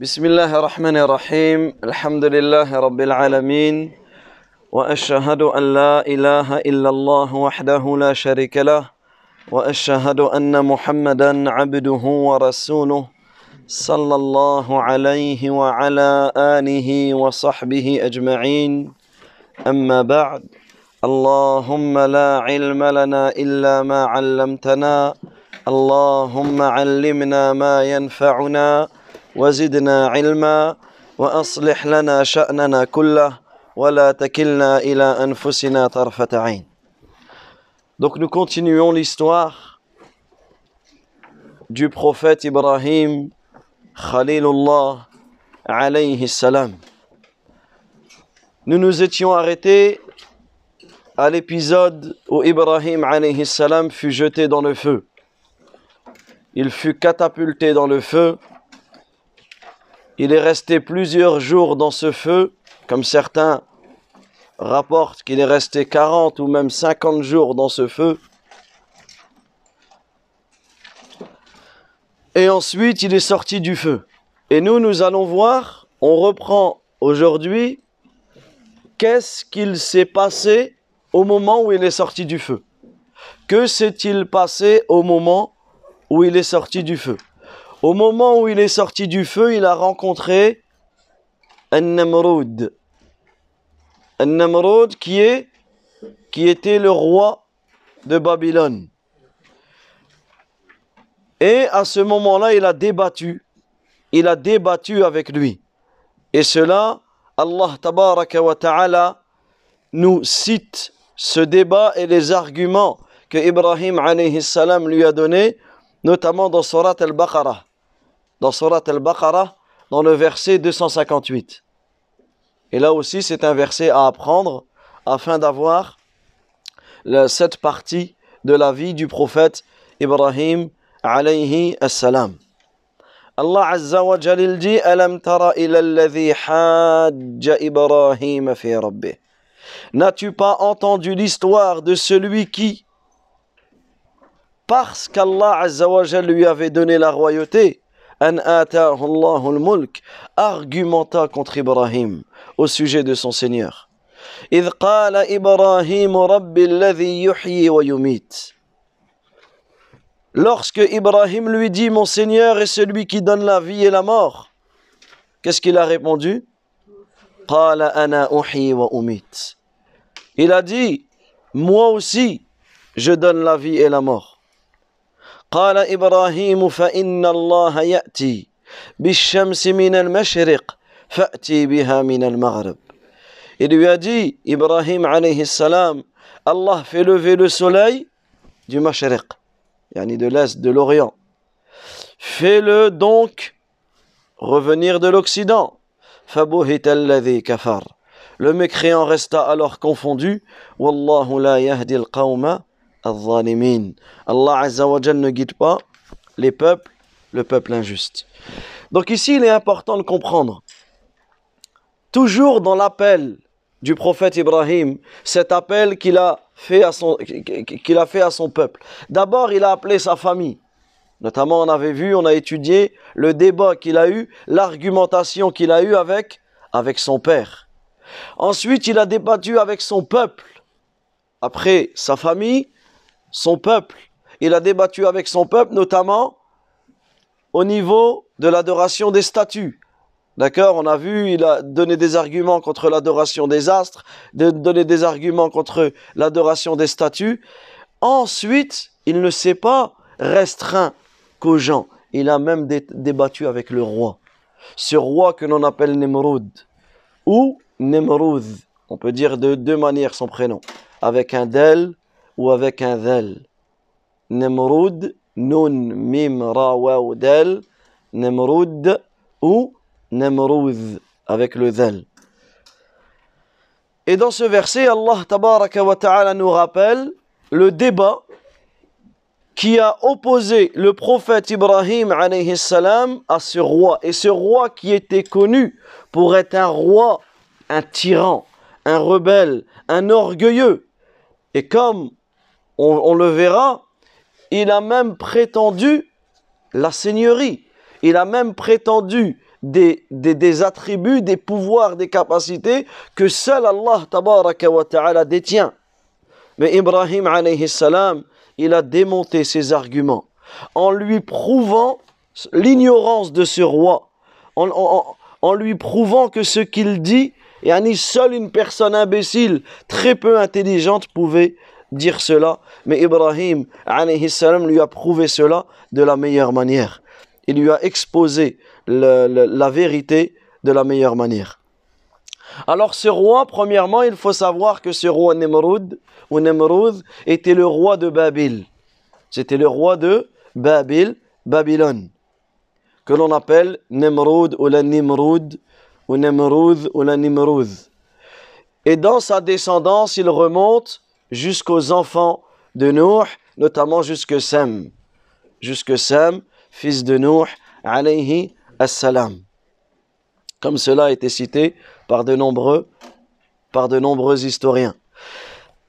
بسم الله الرحمن الرحيم الحمد لله رب العالمين واشهد ان لا اله الا الله وحده لا شريك له واشهد ان محمدا عبده ورسوله صلى الله عليه وعلى اله وصحبه اجمعين اما بعد اللهم لا علم لنا الا ما علمتنا اللهم علمنا ما ينفعنا وزدنا علما واصلح لنا شاننا كله ولا تكلنا الى انفسنا طرفه عين Donc nous continuons l'histoire du prophète Ibrahim Khalilullah alayhi salam. Nous nous étions arrêtés à l'épisode où Ibrahim alayhi salam fut jeté dans le feu. Il fut catapulté dans le feu. il est resté plusieurs jours dans ce feu, comme certains rapportent qu'il est resté 40 ou même 50 jours dans ce feu. Et ensuite, il est sorti du feu. Et nous, nous allons voir, on reprend aujourd'hui, qu'est-ce qu'il s'est passé au moment où il est sorti du feu. Que s'est-il passé au moment où il est sorti du feu? Au moment où il est sorti du feu, il a rencontré un Namrud. Un Namrud qui, était le roi de Babylone. Et à ce moment-là, il a débattu. Il a débattu avec lui. Et cela, Allah tabaraka wa ta'ala nous cite ce débat et les arguments que Ibrahim alayhi salam lui a donnés, notamment dans Surat al-Baqarah. Dans Surat al-Baqarah, dans le verset 258. Et là aussi, c'est un verset à apprendre afin d'avoir cette partie de la vie du prophète Ibrahim alayhi salam. Allah Azza wa dit Alam tara hajja Ibrahim. N'as-tu pas entendu l'histoire de celui qui, parce qu'Allah Azza wa lui avait donné la royauté, mulk, argumenta contre Ibrahim au sujet de son Seigneur. إذ قال إبراهيم رب الذي يحيي ويميت Lorsque Ibrahim lui dit Mon Seigneur est celui qui donne la vie et la mort, qu'est-ce qu'il a répondu قال أنا أحيي وأميت Il a dit Moi aussi, je donne la vie et la mort. قال إبراهيم فإن الله يأتي بالشمس من المشرق فأتي بها من المغرب Il lui a dit, Ibrahim alayhi salam, Allah fait lever le soleil du mashriq, yani de l'est, de l'orient. Fais-le donc revenir de l'occident. Le mécréant resta alors confondu. Wallahu la yahdi al-qawma. Allah Azza wa Jal ne guide pas les peuples, le peuple injuste. Donc ici, il est important de comprendre. Toujours dans l'appel du prophète Ibrahim, cet appel qu'il a fait à son, qu'il a fait à son peuple. D'abord, il a appelé sa famille. Notamment, on avait vu, on a étudié le débat qu'il a eu, l'argumentation qu'il a eu avec, avec son père. Ensuite, il a débattu avec son peuple. Après sa famille, son peuple. Il a débattu avec son peuple, notamment au niveau de l'adoration des statues. D'accord On a vu, il a donné des arguments contre l'adoration des astres, de donné des arguments contre l'adoration des statues. Ensuite, il ne s'est pas restreint qu'aux gens. Il a même dé débattu avec le roi. Ce roi que l'on appelle Nemrod. Ou Nemrod. On peut dire de deux manières son prénom. Avec un del ou avec un del. Nemrod, nun, mim, ra, wa, del. Nemrod ou Nemrud avec le zel. Et dans ce verset, Allah tabaraka wa ta'ala nous rappelle le débat qui a opposé le prophète Ibrahim alayhi salam à ce roi. Et ce roi qui était connu pour être un roi, un tyran, un rebelle, un orgueilleux. Et comme on, le verra, il a même prétendu la seigneurie. Il a même prétendu des, des, des, attributs, des pouvoirs, des capacités que seul Allah wa ta'ala détient. Mais Ibrahim alayhi salam, il a démonté ses arguments en lui prouvant l'ignorance de ce roi, en, lui prouvant que ce qu'il dit, yani seule une personne imbécile, très peu intelligente pouvait dire cela. Mais Ibrahim salam lui a prouvé cela de la meilleure manière. Il lui a exposé la vérité de la meilleure manière. Alors ce roi, premièrement, il faut savoir que ce roi Nemrod, ou Nemrod, était le roi de Babel. C'était le roi de Babel, Babylone, que l'on appelle Nemrod ou la Nimrod, ou Nemrod ou la Nimrod. Et dans sa descendance, il remonte jusqu'aux enfants de Nuh, notamment jusque Sem. Jusque Sem, fils de Nuh, alayhi assalam. Comme cela a été cité par de nombreux, par de nombreux historiens.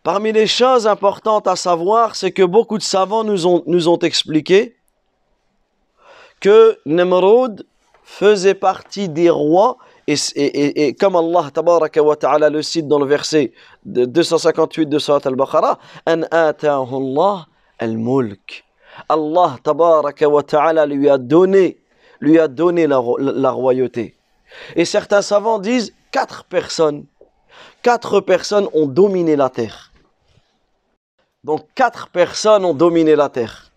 Parmi les choses importantes à savoir, c'est que beaucoup de savants nous ont, nous ont expliqué que Nemrod faisait partie des rois et, comme Allah tabaraka ta'ala le cite dans le verset 258 de Surat al-Baqarah, an Allah al-mulk. Allah tabaraka ta'ala lui a donné, lui a donné la, royauté. Et certains savants disent quatre personnes, quatre personnes ont dominé la terre. Donc quatre personnes ont dominé la terre.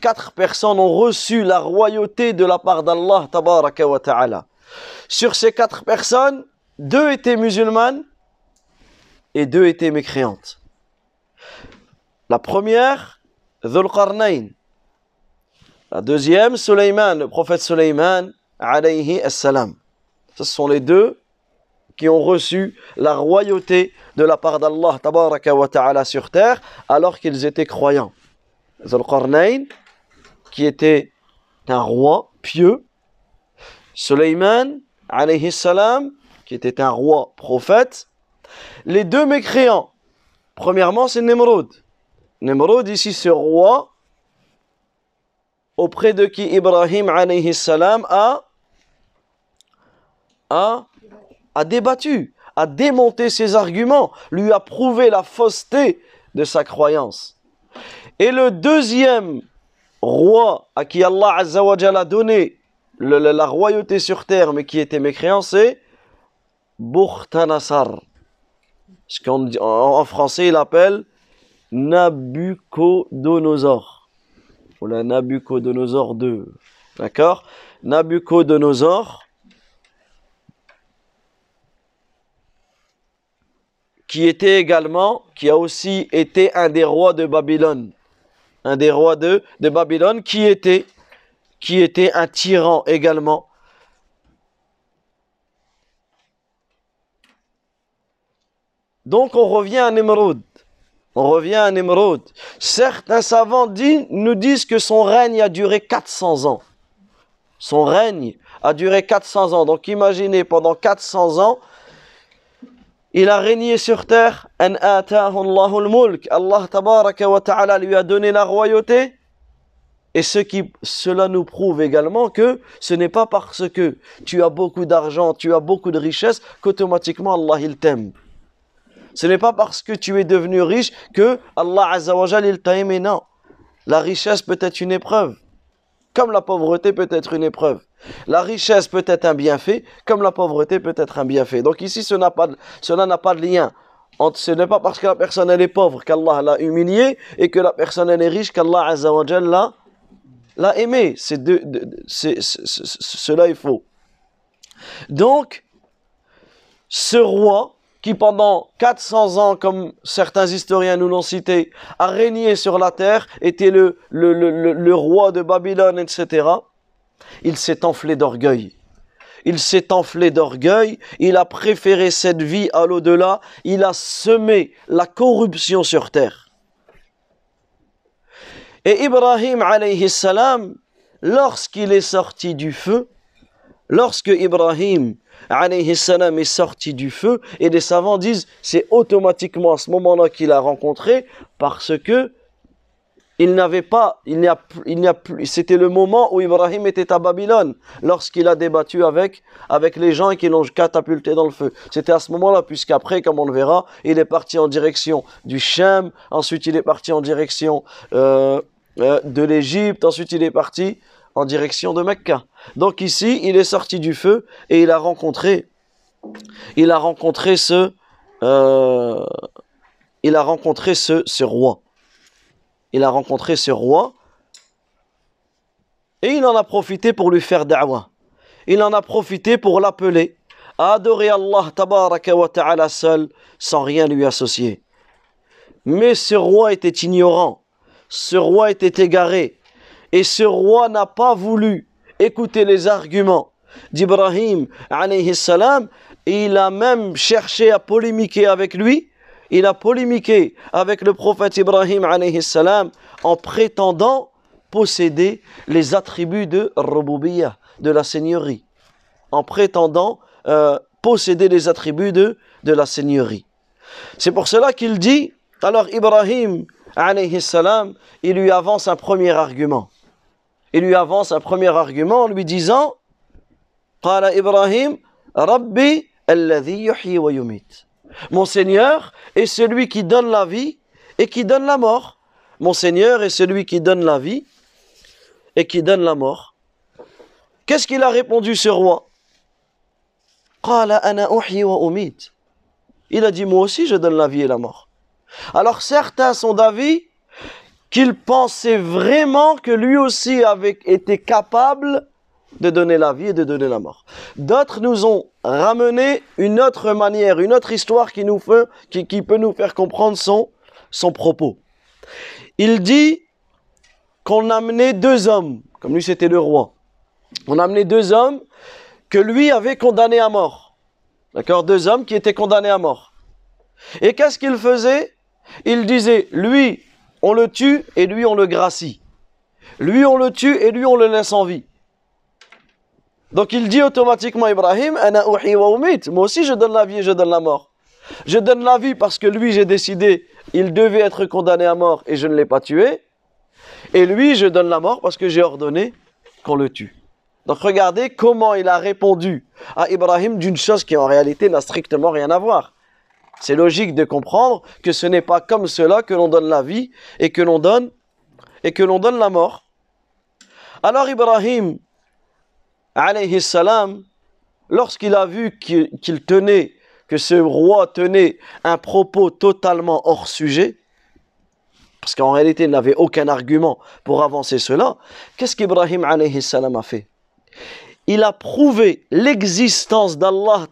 Quatre personnes ont reçu la royauté de la part d'Allah tabaraka ta'ala. Sur ces quatre personnes, deux étaient musulmanes et deux étaient mécréantes. La première, Dhul Qarnayn. La deuxième, Sulayman, le prophète Sulayman, alayhi assalam. Ce sont les deux qui ont reçu la royauté de la part d'Allah tabaraka sur terre alors qu'ils étaient croyants. Zulqarnayn, qui était un roi pieux, Sulayman, alayhi salam, qui était un roi prophète, les deux mécréants. Premièrement, c'est Nemrod. Nemrod, ici, ce roi auprès de qui Ibrahim alayhi salam a, a a débattu, a démonté ses arguments, lui a prouvé la fausseté de sa croyance. Et le deuxième roi à qui Allah a donné la royauté sur terre, mais qui était mécréant, c'est Bukhtanasar. Ce qu'en en, français, il appelle Nabucodonosor. Ou Nabucodonosor 2. D'accord? Nabucodonosor qui était également, qui a aussi été un des rois de Babylone. Un des rois de Babylone qui était, qui était un tyran également. Donc on revient à Nemrod. On revient à Nemrod. Certains savants nous disent que son règne a duré 400 ans. Son règne a duré 400 ans. Donc imaginez, pendant 400 ans, il a régné sur terre. Allah lui a donné la royauté. Et cela nous prouve également que ce n'est pas parce que tu as beaucoup d'argent, tu as beaucoup de richesse, qu'automatiquement Allah il t'aime. Ce n'est pas parce que tu es devenu riche que Allah Azzawajal il t'a aimé, non. La richesse peut être une épreuve, comme la pauvreté peut être une épreuve. La richesse peut être un bienfait, comme la pauvreté peut être un bienfait. Donc ici, cela n'a pas, de lien. Ce n'est pas parce que la personne elle est pauvre qu'Allah l'a humilié et que la personne elle est riche qu'Allah l'a, l'a aimé. C'est cela est faux. Donc, ce roi qui pendant 400 ans, comme certains historiens nous l'ont cité, a régné sur la terre, était le roi de Babylone, etc il s'est enflé d'orgueil. Il s'est enflé d'orgueil, il a préféré cette vie à l'au-delà, il a semé la corruption sur terre. Et Ibrahim alayhi salam, lorsqu'il est sorti du feu, lorsque Ibrahim alayhi salam est sorti du feu, et les savants disent c'est automatiquement à ce moment-là qu'il a rencontré, parce que il n'avait pas, il n'y a, a plus, c'était le moment où Ibrahim était à Babylone, lorsqu'il a débattu avec, avec les gens qui l'ont catapulté dans le feu. C'était à ce moment-là, puisqu'après, comme on le verra, il est parti en direction du Shem, ensuite il est parti en direction euh, euh, de l'Égypte, ensuite il est parti en direction de Mecca. Donc ici, il est sorti du feu et il a rencontré, il a rencontré ce, euh, il a rencontré ce, roi il a rencontré ce roi et il en a profité pour lui faire da'wah. Il en a profité pour l'appeler à adorer Allah ta'ala seul sans rien lui associer. Mais ce roi était ignorant, ce roi était égaré et ce roi n'a pas voulu écouter les arguments d'Ibrahim il a même cherché à polémiquer avec lui il a polémiqué avec le prophète Ibrahim alayhi en prétendant posséder les attributs de de la seigneurie. En prétendant euh, posséder les attributs de, de la seigneurie. C'est pour cela qu'il dit, alors Ibrahim alayhi salam, il lui avance un premier argument. Il lui avance un premier argument en lui disant Qala Ibrahim, Rabbi alladhi yuhyi wa yumit. Mon Seigneur est celui qui donne la vie et qui donne la mort. Mon Seigneur est celui qui donne la vie et qui donne la mort. Qu'est-ce qu'il a répondu ce roi? Il a dit, moi aussi je donne la vie et la mort. Alors certains sont d'avis qu'il pensait vraiment que lui aussi avait été capable de donner la vie et de donner la mort. D'autres nous ont ramené une autre manière, une autre histoire qui, nous fait, qui, peut nous faire comprendre son, propos. Il dit qu'on a amené deux hommes, comme lui c'était le roi. On a amené deux hommes que lui avait condamnés à mort. D'accord? Deux hommes qui étaient condamnés à mort. Et qu'est-ce qu'il faisait? Il disait, lui, on le tue et lui, on le gracie. Lui, on le tue et lui, on le laisse en vie. Donc il dit automatiquement Ibrahim, moi aussi je donne la vie et je donne la mort. Je donne la vie parce que lui j'ai décidé, il devait être condamné à mort et je ne l'ai pas tué. Et lui je donne la mort parce que j'ai ordonné qu'on le tue. Donc regardez comment il a répondu à Ibrahim d'une chose qui en réalité n'a strictement rien à voir. C'est logique de comprendre que ce n'est pas comme cela que l'on donne la vie et que l'on donne et que l'on donne la mort. Alors Ibrahim alayhi lorsqu'il a vu qu'il tenait, que ce roi tenait un propos totalement hors sujet, parce qu'en réalité il n'avait aucun argument pour avancer cela, qu'est-ce qu'Ibrahim a fait? Il a prouvé l'existence d'Allah.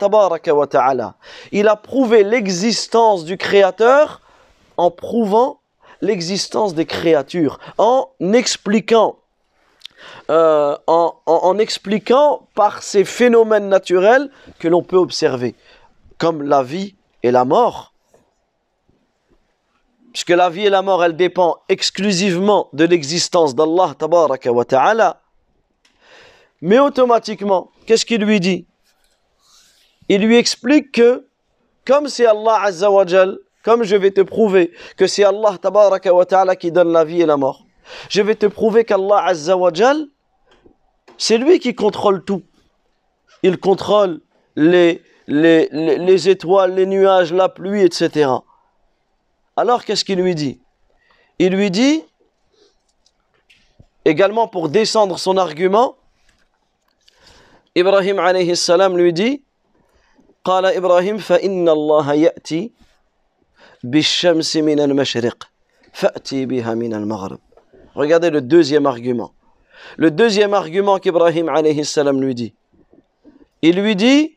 Il a prouvé l'existence du Créateur en prouvant l'existence des créatures, en expliquant euh, en, expliquant par ces phénomènes naturels que l'on peut observer, comme la vie et la mort. Puisque la vie et la mort, elles dépendent exclusivement de l'existence d'Allah. Mais automatiquement, qu'est-ce qu'il lui dit? Il lui explique que, comme c'est Allah azza wa comme je vais te prouver que c'est Allah tabaraka wa ta'ala qui donne la vie et la mort, je vais te prouver qu'Allah Azza wa c'est lui qui contrôle tout. Il contrôle les, étoiles, les nuages, la pluie, etc. Alors qu'est-ce qu'il lui dit? Il lui dit, également pour descendre son argument, Ibrahim alayhi salam lui dit Qala Ibrahim fa Allah al-mashriq fa'ti bihamin al-maghrib. Regardez le deuxième argument. Le deuxième argument qu'Ibrahim alayhi salam lui dit. Il lui dit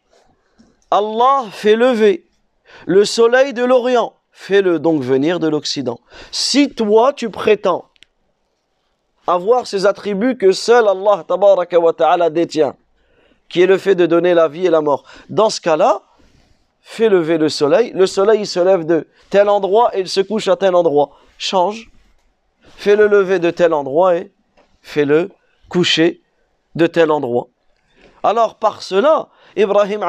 Allah fait lever le soleil de l'Orient, fais-le donc venir de l'Occident. Si toi tu prétends avoir ces attributs que seul Allah wa détient, qui est le fait de donner la vie et la mort, dans ce cas-là, fais lever le soleil, le soleil il se lève de tel endroit et il se couche à tel endroit. Change fais-le lever de tel endroit et fais-le coucher de tel endroit. Alors par cela, Ibrahim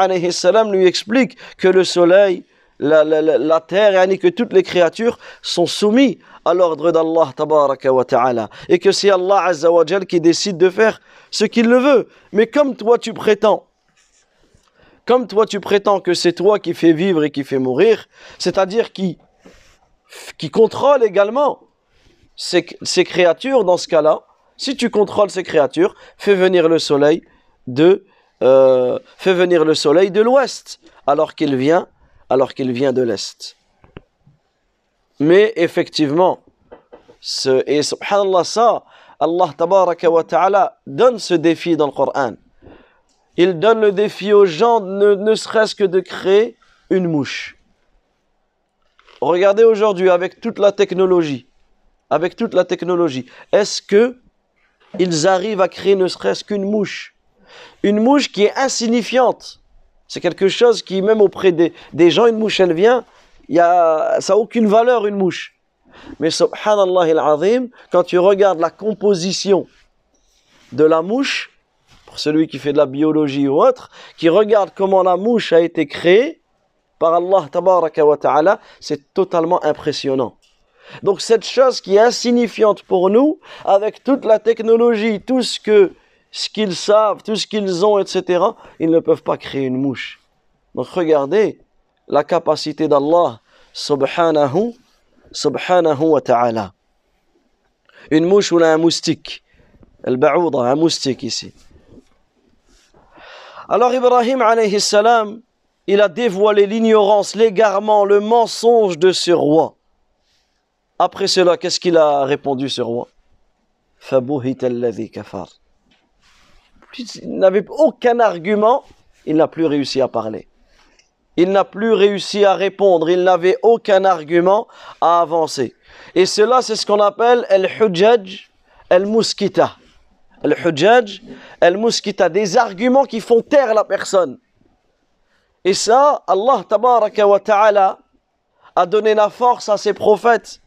lui explique que le soleil la, la, la, la terre, et que toutes les créatures sont soumises à l'ordre d'Allah tabaraka ta'ala. Et que c'est Allah azza wa qui décide de faire ce qu'il le veut. Mais comme toi tu prétends, comme toi tu prétends que c'est toi qui fais vivre et qui fait mourir, c'est-à-dire qui, qui contrôle également ces, ces créatures dans ce cas-là, si tu contrôles ces créatures, fais venir le soleil de, euh, fais venir le soleil de l'ouest, alors qu'il vient, alors qu'il vient de l'est. Mais effectivement, ce, et subhanallah ça, Allah tabaraka wa ta'ala donne ce défi dans le Coran. Il donne le défi aux gens ne, ne serait-ce que de créer une mouche. Regardez aujourd'hui avec toute la technologie, avec toute la technologie, est-ce que ils arrivent à créer ne serait-ce qu'une mouche? Une mouche qui est insignifiante. C'est quelque chose qui, même auprès des, des gens, une mouche, elle vient, y a, ça n'a aucune valeur, une mouche. Mais subhanallah al-azim, quand tu regardes la composition de la mouche, pour celui qui fait de la biologie ou autre, qui regarde comment la mouche a été créée par Allah ta'ala, c'est totalement impressionnant. Donc cette chose qui est insignifiante pour nous, avec toute la technologie, tout ce que ce qu'ils savent, tout ce qu'ils ont, etc., ils ne peuvent pas créer une mouche. Donc regardez la capacité d'Allah subhanahu, subhanahu wa ta'ala. Une mouche ou un moustique. Al-ba'ouda, un moustique ici. Alors Ibrahim alayhi salam, il a dévoilé l'ignorance, l'égarement, le mensonge de ce roi. Après cela, qu'est-ce qu'il a répondu ce roi? Il n'avait aucun argument, il n'a plus réussi à parler. Il n'a plus réussi à répondre, il n'avait aucun argument à avancer. Et cela, c'est ce qu'on appelle el-hujjaj el-muskita. El-hujjaj el-muskita, des arguments qui font taire la personne. Et ça, Allah tabaraka wa ta'ala a donné la force à ses prophètes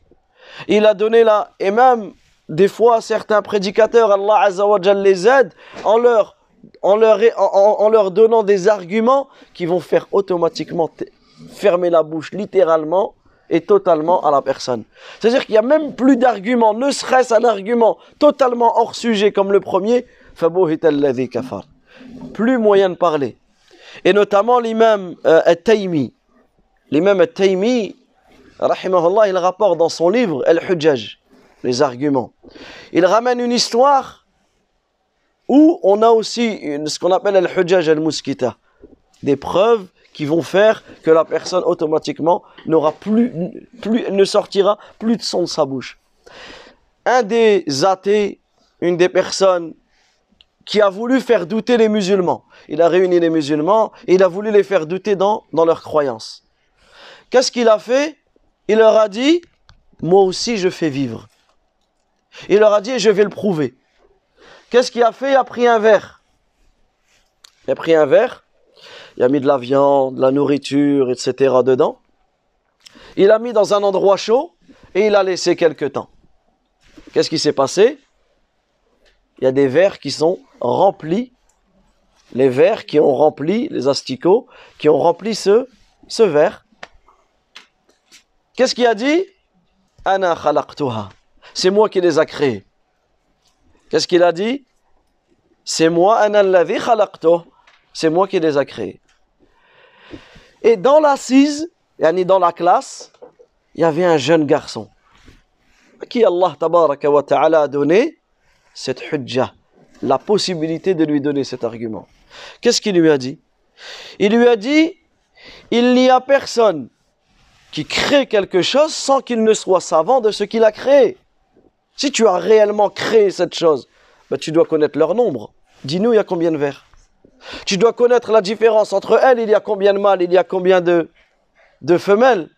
il a donné là, et même des fois certains prédicateurs, Allah Azzawajal les aide en leur, en, leur, en, leur donnant des arguments qui vont faire automatiquement fermer la bouche littéralement et totalement à la personne. C'est-à-dire qu'il n'y a même plus d'arguments, ne serait-ce un argument totalement hors sujet comme le premier. Plus moyen de parler. Et notamment l'imam euh, At-Taymi. L'imam rahimahullah, il rapporte dans son livre les arguments. Il ramène une histoire où on a aussi ce qu'on appelle El-Hujjaj al-Muskita, des preuves qui vont faire que la personne automatiquement n'aura plus, plus, ne sortira plus de son de sa bouche. Un des athées, une des personnes qui a voulu faire douter les musulmans. Il a réuni les musulmans et il a voulu les faire douter dans, dans leurs croyances. Qu'est-ce qu'il a fait? Il leur a dit, moi aussi je fais vivre. Il leur a dit, je vais le prouver. Qu'est-ce qu'il a fait? Il a pris un verre. Il a pris un verre, il a mis de la viande, de la nourriture, etc. dedans. Il a mis dans un endroit chaud et il a laissé quelque temps. Qu'est-ce qui s'est passé? Il y a des verres qui sont remplis, les verres qui ont rempli, les asticots, qui ont rempli ce, ce verre. Qu'est-ce qu'il a dit? Ana. C'est moi qui les a créés. Qu'est-ce qu'il a dit? C'est moi, C'est moi qui les a créés. Et dans l'assise, dans la classe, il y avait un jeune garçon à qui Allah wa ta'ala a donné cette hujja, la possibilité de lui donner cet argument. Qu'est-ce qu'il lui a dit? Il lui a dit, il n'y a personne qui crée quelque chose sans qu'il ne soit savant de ce qu'il a créé. Si tu as réellement créé cette chose, ben tu dois connaître leur nombre. Dis-nous, il y a combien de vers? Tu dois connaître la différence entre elles, il y a combien de mâles, il y a combien de, femelles.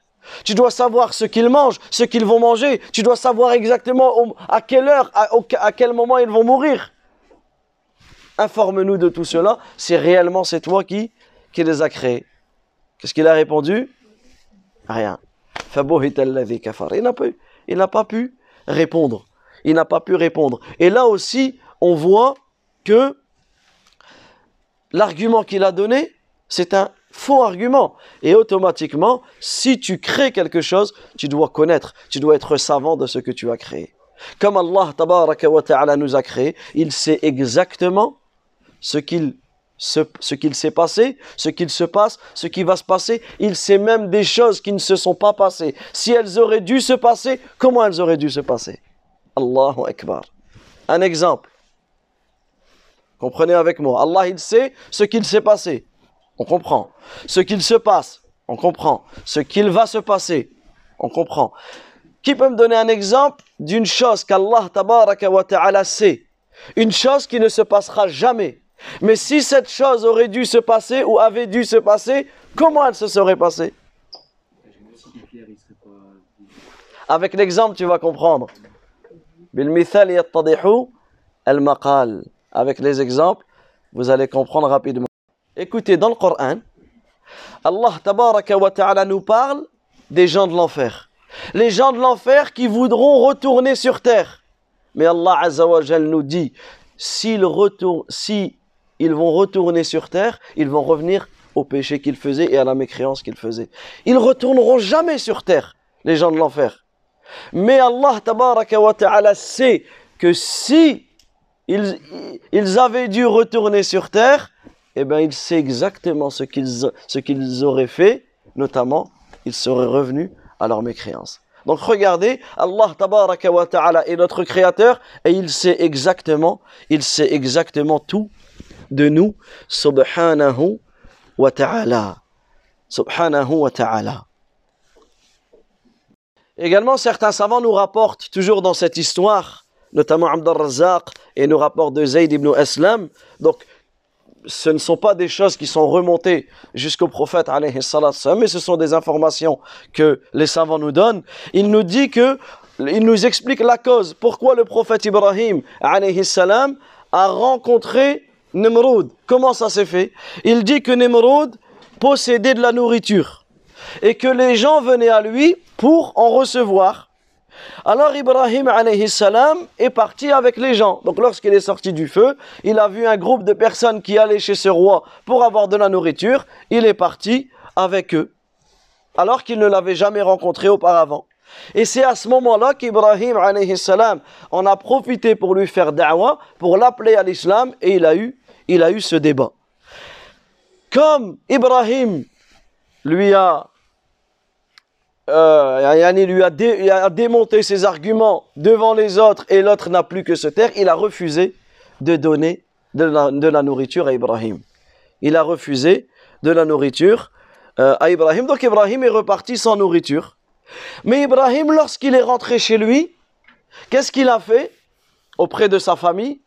Tu dois savoir ce qu'ils mangent, ce qu'ils vont manger. Tu dois savoir exactement à quelle heure, à, quel moment ils vont mourir. Informe-nous de tout cela. C'est réellement c'est toi qui, qui les a créés. Qu'est-ce qu'il a répondu? Rien. Il n'a pas, il n'a pas pu répondre. Il n'a pas pu répondre. Et là aussi, on voit que l'argument qu'il a donné, C'est un faux argument. Et automatiquement, si tu crées quelque chose, tu dois connaître, tu dois être savant de ce que tu as créé. Comme Allah wa nous a créé, il sait exactement ce qu'il ce, qu'il s'est passé, ce qu'il se passe, ce qui va se passer. Il sait même des choses qui ne se sont pas passées. Si elles auraient dû se passer, comment elles auraient dû se passer? Allahu Akbar. Un exemple. Comprenez avec moi. Allah, il sait ce qu'il s'est passé. On comprend. Ce qu'il se passe. On comprend. Ce qu'il va se passer. On comprend. Qui peut me donner un exemple d'une chose qu'Allah ta'ala sait? Une chose qui ne se passera jamais. Mais si cette chose aurait dû se passer ou avait dû se passer, comment elle se serait passée? Avec l'exemple, tu vas comprendre. Avec les exemples, vous allez comprendre rapidement. Écoutez, dans le Coran, Allah wa ta'ala nous parle des gens de l'enfer. Les gens de l'enfer qui voudront retourner sur terre. Mais Allah nous dit, s'ils retournent, si ils vont retourner sur terre, ils vont revenir au péché qu'ils faisaient et à la mécréance qu'ils faisaient. Ils retourneront jamais sur terre, les gens de l'enfer. Mais Allah wa ta'ala sait que si ils, avaient dû retourner sur terre, eh bien il sait exactement ce qu'ils, ce qu'ils auraient fait, notamment ils seraient revenus à leur mécréance. Donc regardez, Allah wa ta'ala est notre créateur et il sait exactement, il sait exactement tout de nous, subhanahu wa ta'ala. Subhanahu wa ta'ala. Également, certains savants nous rapportent, toujours dans cette histoire, notamment Abdel Razak, et nous rapportent de Zayd ibn Aslam. Donc, ce ne sont pas des choses qui sont remontées jusqu'au prophète, mais ce sont des informations que les savants nous donnent. Il nous dit que, il nous explique la cause, pourquoi le prophète Ibrahim, a rencontré Nemrod, comment ça s'est fait? Il dit que Nemrod possédait de la nourriture et que les gens venaient à lui pour en recevoir. Alors Ibrahim salam est parti avec les gens. Donc lorsqu'il est sorti du feu, il a vu un groupe de personnes qui allaient chez ce roi pour avoir de la nourriture. Il est parti avec eux, alors qu'il ne l'avait jamais rencontré auparavant. Et c'est à ce moment-là qu'Ibrahim salam en a profité pour lui faire da'wah, pour l'appeler à l'islam, et il a eu il a eu ce débat. Comme Ibrahim lui a, euh, a, démonté ses arguments devant les autres et l'autre n'a plus que se taire, il a refusé de donner de la, nourriture à Ibrahim. Il a refusé de la nourriture euh, à Ibrahim. Donc Ibrahim est reparti sans nourriture. Mais Ibrahim, lorsqu'il est rentré chez lui, qu'est-ce qu'il a fait auprès de sa famille?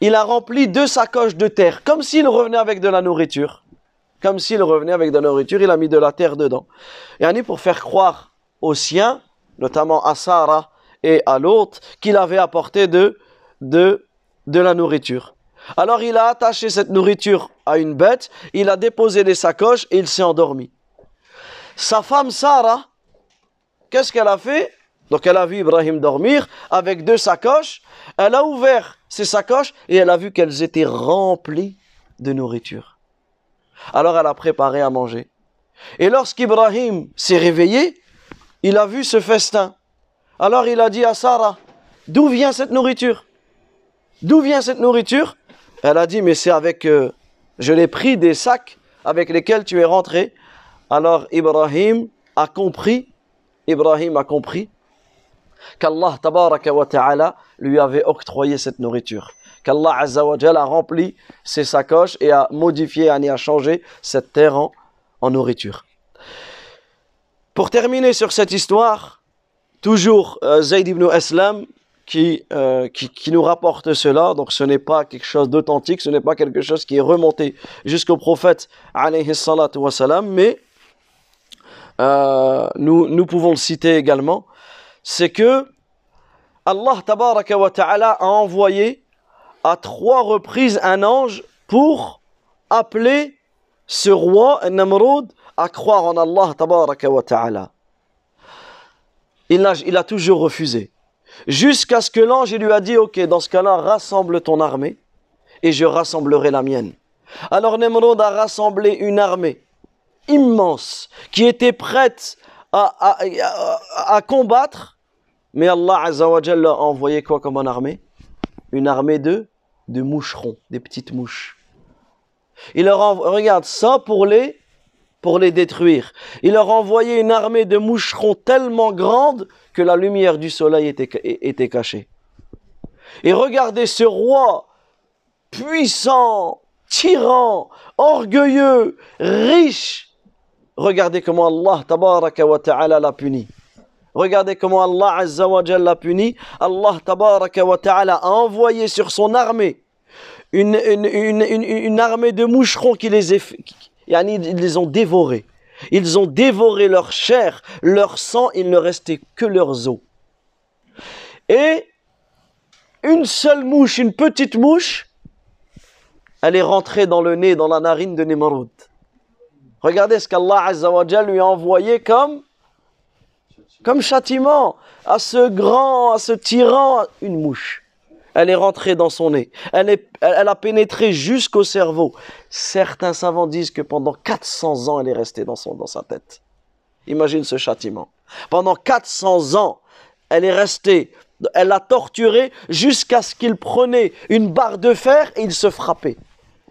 Il a rempli deux sacoches de terre, comme s'il revenait avec de la nourriture. Comme s'il revenait avec de la nourriture, il a mis de la terre dedans. Et pour faire croire aux siens, notamment à Sarah et à l'autre, qu'il avait apporté de, de, de la nourriture. Alors il a attaché cette nourriture à une bête, il a déposé les sacoches et il s'est endormi. Sa femme Sarah, qu'est-ce qu'elle a fait? Donc elle a vu Ibrahim dormir avec deux sacoches, elle a ouvert ses sacoches et elle a vu qu'elles étaient remplies de nourriture. Alors elle a préparé à manger. Et lorsqu'Ibrahim s'est réveillé, il a vu ce festin. Alors il a dit à Sarah, d'où vient cette nourriture? D'où vient cette nourriture? Elle a dit, mais c'est avec, euh, je l'ai pris des sacs avec lesquels tu es rentré. Alors Ibrahim a compris, Ibrahim a compris qu'Allah wa ta'ala lui avait octroyé cette nourriture. Qu'Allah a rempli ses sacoches et a modifié, a changé cette terre en, nourriture. Pour terminer sur cette histoire, toujours euh, Zayd ibn Aslam euh, qui, qui, nous rapporte cela. Donc ce n'est pas quelque chose d'authentique, ce n'est pas quelque chose qui est remonté jusqu'au prophète alayhi salatu mais euh, nous, nous pouvons le citer également c'est que Allah a envoyé à trois reprises un ange pour appeler ce roi Namrud à croire en Allah. Il a, toujours refusé. Jusqu'à ce que l'ange lui a dit, ok, dans ce cas-là, rassemble ton armée et je rassemblerai la mienne. Alors Nemrod a rassemblé une armée immense qui était prête à, combattre. Mais Allah Azzawajal a envoyé quoi comme une armée? Une armée de, de moucherons, des petites mouches. Il leur envoie, regarde ça pour les, pour les détruire. Il leur a envoyé une armée de moucherons tellement grande que la lumière du soleil était, était cachée. Et regardez ce roi puissant, tyran, orgueilleux, riche. Regardez comment Allah tabaraka wa ta'ala l'a puni. Regardez comment Allah azza wa l'a puni. Allah tabaraka wa ta'ala a envoyé sur son armée une, une, une, armée de moucherons qui les, ils les ont dévorés. Ils ont dévoré leur chair, leur sang, il ne restait que leurs os. Et une seule mouche, une petite mouche, elle est rentrée dans le nez, dans la narine de Nimrod. Regardez ce qu'Allah lui a envoyé comme, comme châtiment à ce grand, à ce tyran, une mouche. Elle est rentrée dans son nez. Elle, est, elle a pénétré jusqu'au cerveau. Certains savants disent que pendant 400 ans, elle est restée dans, son, dans sa tête. Imagine ce châtiment. Pendant 400 ans, elle est restée, elle l'a torturé jusqu'à ce qu'il prenait une barre de fer et il se frappait.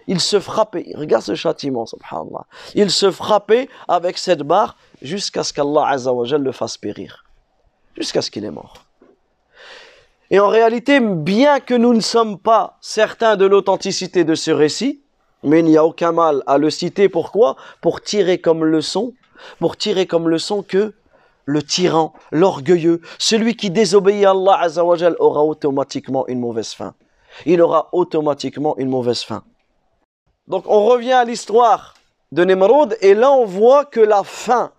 Il se frappait. Regarde ce châtiment, subhanallah. Il se frappait avec cette barre jusqu'à ce qu'Allah le fasse périr. Jusqu'à ce qu'il est mort. Et en réalité, bien que nous ne sommes pas certains de l'authenticité de ce récit, mais il n'y a aucun mal à le citer. Pourquoi? Pour tirer comme leçon, pour tirer comme leçon que le tyran, l'orgueilleux, celui qui désobéit à Allah Azzawajal aura automatiquement une mauvaise fin. Il aura automatiquement une mauvaise fin. Donc on revient à l'histoire de Nemrod et là on voit que la fin,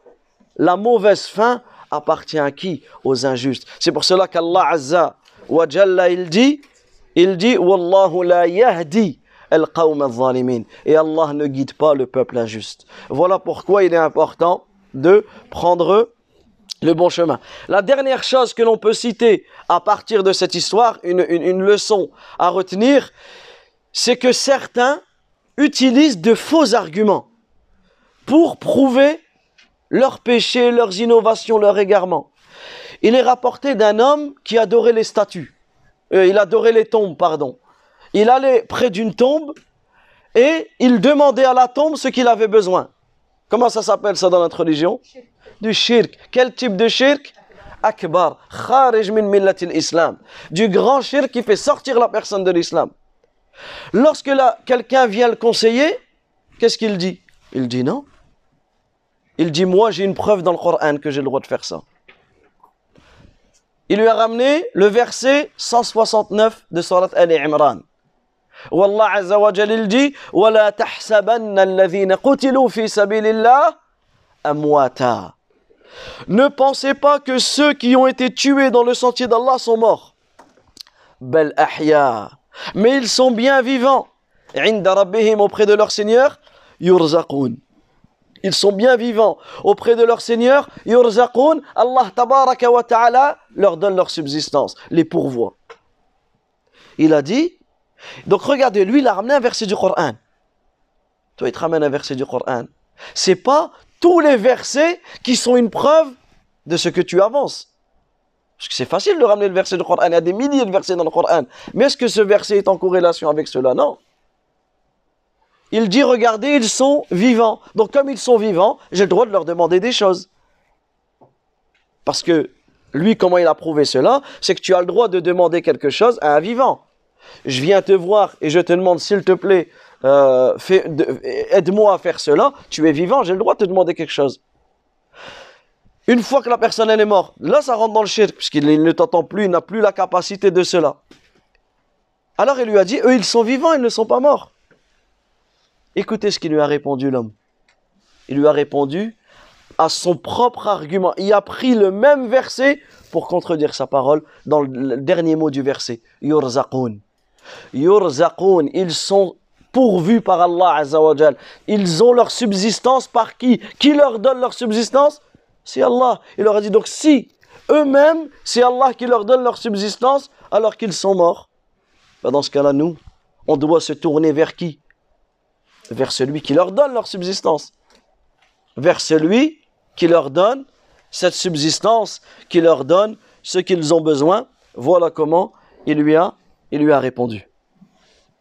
la mauvaise fin appartient à qui Aux injustes. C'est pour cela qu'Allah Azza wa Jalla il dit, il dit et Allah ne guide pas le peuple injuste. Voilà pourquoi il est important de prendre le bon chemin. La dernière chose que l'on peut citer à partir de cette histoire, une leçon à retenir, c'est que certains utilisent de faux arguments pour prouver leurs péchés, leurs innovations, leurs égarements. Il est rapporté d'un homme qui adorait les statues. Euh, il adorait les tombes, pardon. Il allait près d'une tombe et il demandait à la tombe ce qu'il avait besoin. Comment ça s'appelle ça dans notre religion? Du shirk. Quel type de shirk? Akbar. Kharij min islam. Du grand shirk qui fait sortir la personne de l'islam. Lorsque quelqu'un vient le conseiller, qu'est-ce qu'il dit? Il dit non. Il dit moi j'ai une preuve dans le Coran que j'ai le droit de faire ça. Il lui a ramené le verset 169 de Surat Al-Imran. Wallah Azza wa il dit وَلَا تَحْسَبَنَّ الَّذِينَ قُتِلُوا فِي سَبِيلِ اللَّهِ أَمْوَاتًا Ne pensez pas que ceux qui ont été tués dans le sentier d'Allah sont morts. بَلْ أَحْيَا mais ils sont bien vivants. auprès de leur Seigneur, yurzaqun. Ils sont bien vivants auprès de leur Seigneur, yurzaqun. Allah tabaraka wa ta'ala leur donne leur subsistance, les pourvoit. Il a dit, donc regardez, lui il a ramené un verset du Coran. Toi il te ramène un verset du Coran. C'est pas tous les versets qui sont une preuve de ce que tu avances. Parce que c'est facile de ramener le verset du Coran. Il y a des milliers de versets dans le Coran. Mais est-ce que ce verset est en corrélation avec cela? Non. Il dit, regardez, ils sont vivants. Donc comme ils sont vivants, j'ai le droit de leur demander des choses. Parce que lui, comment il a prouvé cela C'est que tu as le droit de demander quelque chose à un vivant. Je viens te voir et je te demande, s'il te plaît, euh, aide-moi à faire cela. Tu es vivant, j'ai le droit de te demander quelque chose. Une fois que la personne est morte, là ça rentre dans le shirk, puisqu'il ne t'entend plus, il n'a plus la capacité de cela. Alors il lui a dit, eux ils sont vivants, ils ne sont pas morts. Écoutez ce qu'il lui a répondu l'homme. Il lui a répondu à son propre argument. Il a pris le même verset pour contredire sa parole dans le dernier mot du verset. Yurzaqun. Yurzaqun, ils sont pourvus par Allah Azzawajal. Ils ont leur subsistance par qui? Qui leur donne leur subsistance? C'est Allah. Il leur a dit donc si eux-mêmes, c'est Allah qui leur donne leur subsistance alors qu'ils sont morts, ben, dans ce cas-là, nous, on doit se tourner vers qui? Vers celui qui leur donne leur subsistance. Vers celui qui leur donne cette subsistance, qui leur donne ce qu'ils ont besoin. Voilà comment il lui a, il lui a répondu.